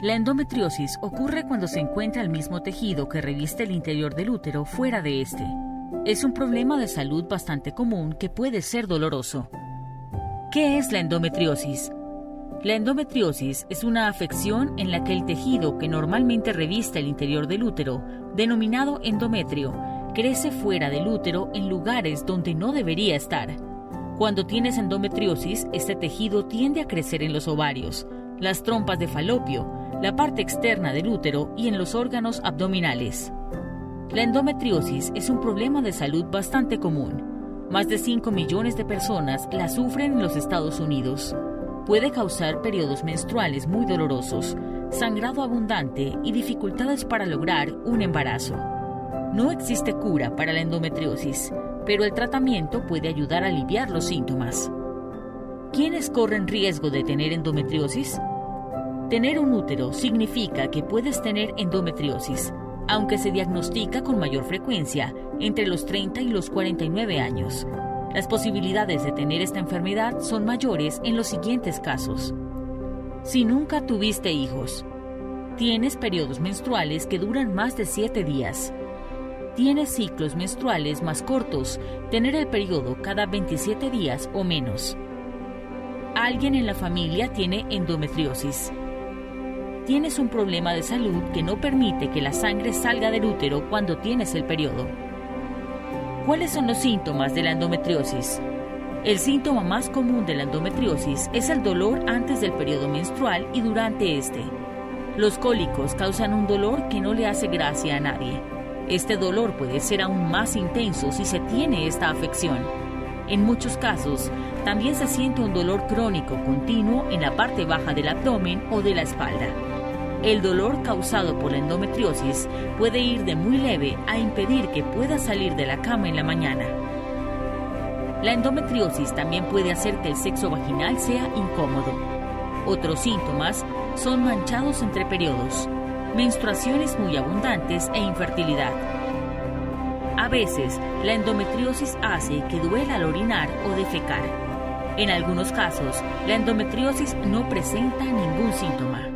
La endometriosis ocurre cuando se encuentra el mismo tejido que reviste el interior del útero fuera de este. Es un problema de salud bastante común que puede ser doloroso. ¿Qué es la endometriosis? La endometriosis es una afección en la que el tejido que normalmente reviste el interior del útero, denominado endometrio, crece fuera del útero en lugares donde no debería estar. Cuando tienes endometriosis, este tejido tiende a crecer en los ovarios, las trompas de falopio, la parte externa del útero y en los órganos abdominales. La endometriosis es un problema de salud bastante común. Más de 5 millones de personas la sufren en los Estados Unidos. Puede causar periodos menstruales muy dolorosos, sangrado abundante y dificultades para lograr un embarazo. No existe cura para la endometriosis, pero el tratamiento puede ayudar a aliviar los síntomas. ¿Quiénes corren riesgo de tener endometriosis? Tener un útero significa que puedes tener endometriosis aunque se diagnostica con mayor frecuencia entre los 30 y los 49 años. Las posibilidades de tener esta enfermedad son mayores en los siguientes casos. Si nunca tuviste hijos, tienes periodos menstruales que duran más de 7 días, tienes ciclos menstruales más cortos, tener el periodo cada 27 días o menos. Alguien en la familia tiene endometriosis tienes un problema de salud que no permite que la sangre salga del útero cuando tienes el periodo. ¿Cuáles son los síntomas de la endometriosis? El síntoma más común de la endometriosis es el dolor antes del periodo menstrual y durante este. Los cólicos causan un dolor que no le hace gracia a nadie. Este dolor puede ser aún más intenso si se tiene esta afección. En muchos casos, también se siente un dolor crónico continuo en la parte baja del abdomen o de la espalda. El dolor causado por la endometriosis puede ir de muy leve a impedir que pueda salir de la cama en la mañana. La endometriosis también puede hacer que el sexo vaginal sea incómodo. Otros síntomas son manchados entre periodos, menstruaciones muy abundantes e infertilidad. A veces, la endometriosis hace que duela al orinar o defecar. En algunos casos, la endometriosis no presenta ningún síntoma.